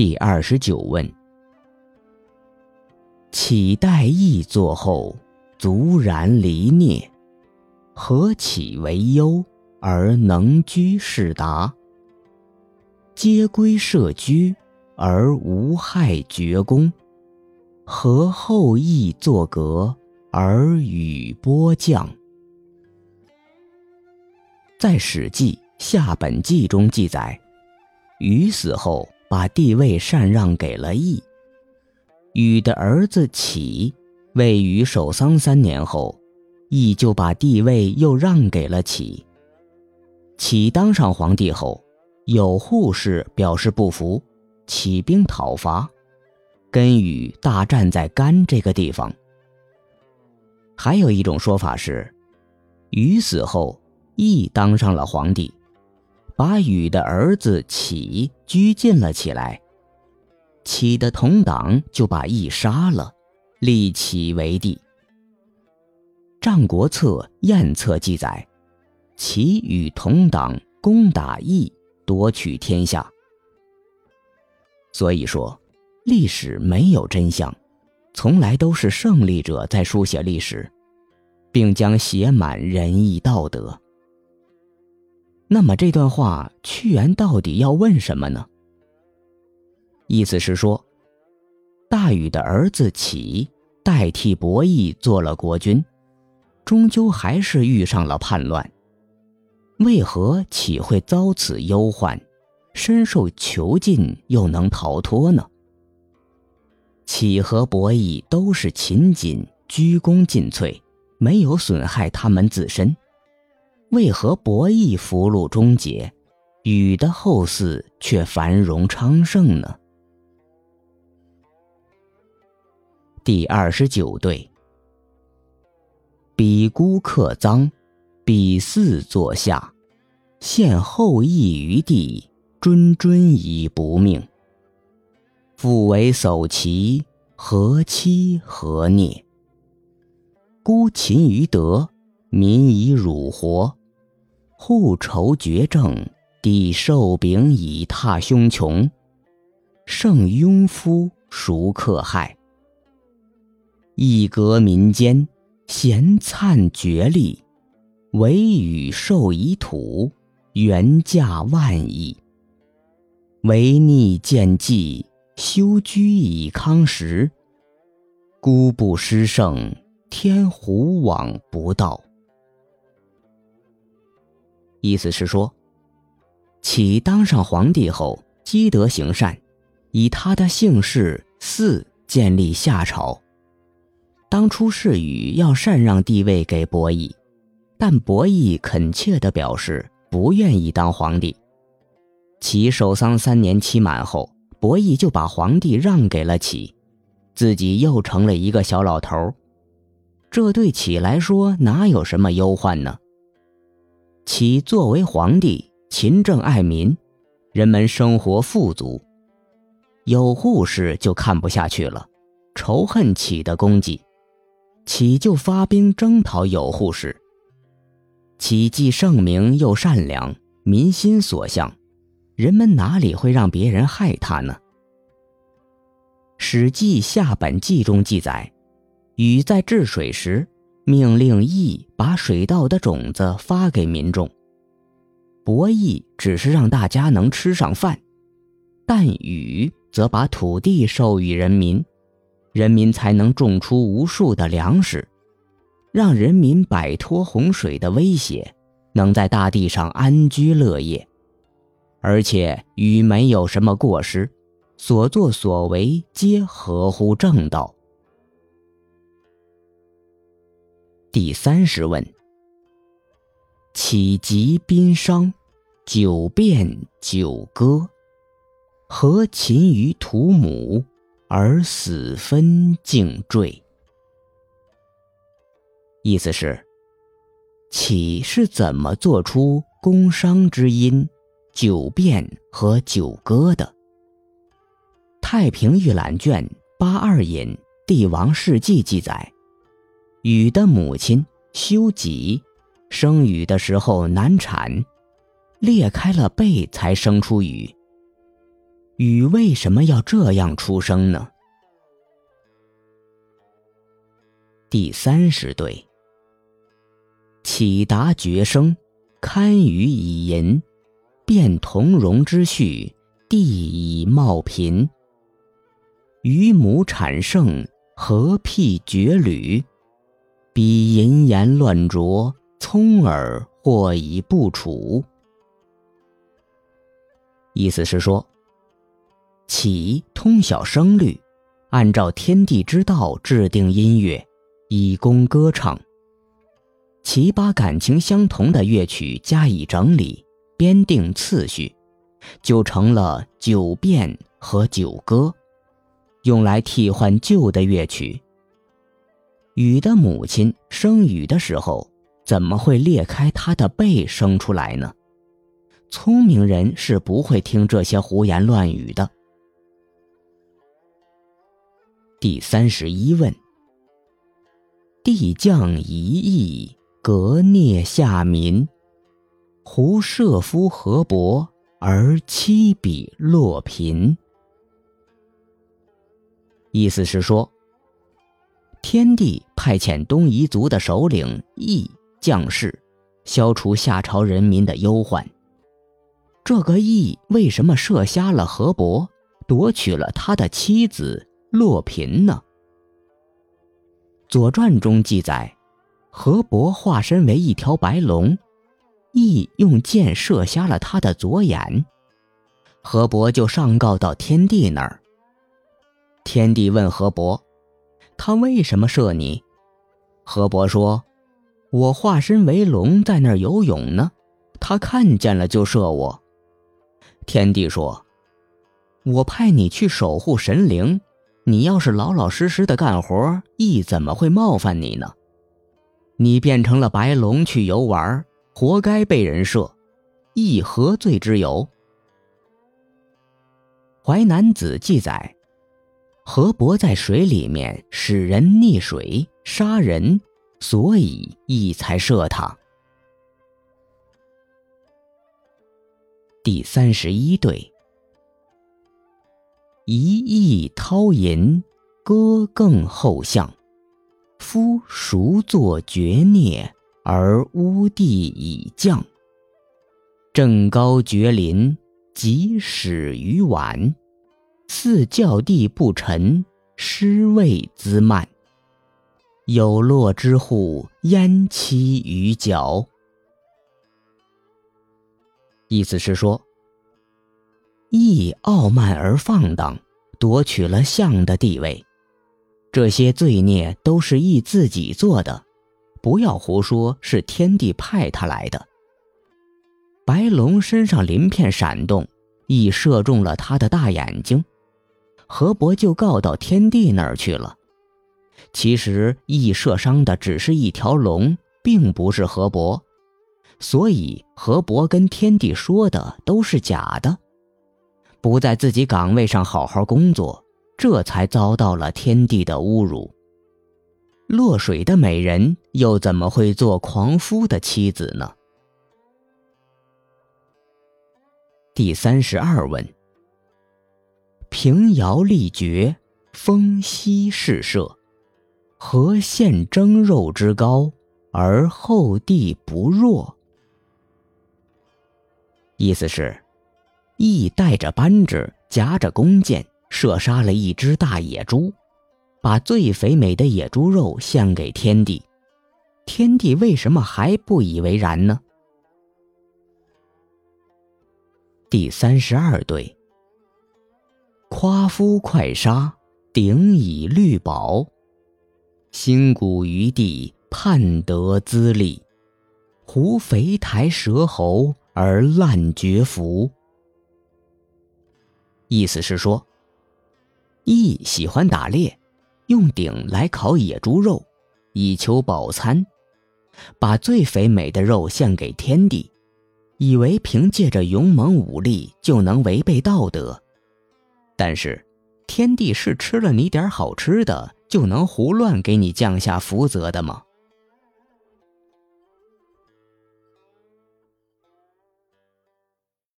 第二十九问：岂待羿作后，卒然离孽？何岂为忧而能居士达？皆归社居而无害绝功，何后羿作革而与波降？在《史记·夏本纪》中记载，禹死后把帝位禅让给了羿。禹的儿子启为禹守丧三年后，羿就把帝位又让给了启。启当上皇帝后，有护士表示不服，起兵讨伐，跟禹大战在干这个地方。还有一种说法是，禹死后。羿当上了皇帝，把禹的儿子启拘禁了起来。启的同党就把羿杀了，立启为帝。《战国策·燕策》记载，启与同党攻打羿，夺取天下。所以说，历史没有真相，从来都是胜利者在书写历史，并将写满仁义道德。那么这段话屈原到底要问什么呢？意思是说，大禹的儿子启代替伯益做了国君，终究还是遇上了叛乱。为何启会遭此忧患，身受囚禁又能逃脱呢？启和伯益都是勤谨、鞠躬尽瘁，没有损害他们自身。为何伯益福禄终结，禹的后嗣却繁荣昌盛呢？第二十九对，比孤克臧，比嗣作下，献后羿于地，谆谆以不命。父为叟齐，何妻何孽？孤勤于德，民以辱活。户愁绝政，帝受柄以踏凶穷。圣庸夫孰克害？一革民间，咸灿绝力，惟与受以土，原价万亿。惟逆见计，修居以康时。孤不失圣，天胡往不道。意思是说，启当上皇帝后，积德行善，以他的姓氏嗣建立夏朝。当初是禹要禅让帝位给伯益，但伯益恳切地表示不愿意当皇帝。启守丧三年期满后，伯益就把皇帝让给了启，自己又成了一个小老头。这对启来说哪有什么忧患呢？其作为皇帝，勤政爱民，人们生活富足。有护士就看不下去了，仇恨启的功绩，启就发兵征讨有护士。启既圣明又善良，民心所向，人们哪里会让别人害他呢？《史记·夏本纪》中记载，禹在治水时。命令羿把水稻的种子发给民众，伯益只是让大家能吃上饭，但禹则把土地授予人民，人民才能种出无数的粮食，让人民摆脱洪水的威胁，能在大地上安居乐业。而且禹没有什么过失，所作所为皆合乎正道。第三十问：启疾宾伤，九变九歌，何勤于土母，而死分竟坠？意思是，启是怎么做出宫商之音、九变和九歌的？《太平御览卷八二引《帝王世纪》记载。禹的母亲修己生禹的时候难产，裂开了背才生出禹。禹为什么要这样出生呢？第三十对。启达绝声，堪舆以淫，变同荣之序，地以茂贫。于母产盛，何辟绝旅？彼淫言乱浊，聪耳或已不处。意思是说，启通晓声律，按照天地之道制定音乐，以供歌唱。其把感情相同的乐曲加以整理，编定次序，就成了九变和九歌，用来替换旧的乐曲。禹的母亲生禹的时候，怎么会裂开他的背生出来呢？聪明人是不会听这些胡言乱语的。第三十一问：帝降一役。革聂下民，胡射夫何伯而妻比洛贫。意思是说，天帝派遣东夷族的首领羿将士，消除夏朝人民的忧患。这个羿为什么射瞎了河伯，夺取了他的妻子洛嫔呢？《左传》中记载。河伯化身为一条白龙，羿用箭射瞎了他的左眼，河伯就上告到天帝那儿。天帝问河伯：“他为什么射你？”河伯说：“我化身为龙在那儿游泳呢，他看见了就射我。”天帝说：“我派你去守护神灵，你要是老老实实的干活，羿怎么会冒犯你呢？”你变成了白龙去游玩，活该被人射，亦何罪之有？《淮南子》记载，河伯在水里面使人溺水杀人，所以羿才射他。第三十一对，一意掏银，歌更后相。夫孰作绝孽而污地以降？正高绝林，即始于晚。似教地不沉，失位滋慢。有落之户，焉栖于角？意思是说，羿傲慢而放荡，夺取了相的地位。这些罪孽都是羿自己做的，不要胡说是天帝派他来的。白龙身上鳞片闪动，羿射中了他的大眼睛，河伯就告到天帝那儿去了。其实羿射伤的只是一条龙，并不是河伯，所以河伯跟天帝说的都是假的，不在自己岗位上好好工作。这才遭到了天帝的侮辱。落水的美人又怎么会做狂夫的妻子呢？第三十二问：平遥立绝，风息试射，何现蒸肉之高，而后帝不弱？意思是，羿带着扳指，夹着弓箭。射杀了一只大野猪，把最肥美的野猪肉献给天帝。天帝为什么还不以为然呢？第三十二对，夸夫快杀，鼎以绿宝，新谷于地，盼得资利，胡肥台蛇喉而烂绝服。意思是说。羿喜欢打猎，用鼎来烤野猪肉，以求饱餐，把最肥美的肉献给天地，以为凭借着勇猛武力就能违背道德。但是，天帝是吃了你点好吃的就能胡乱给你降下福泽的吗？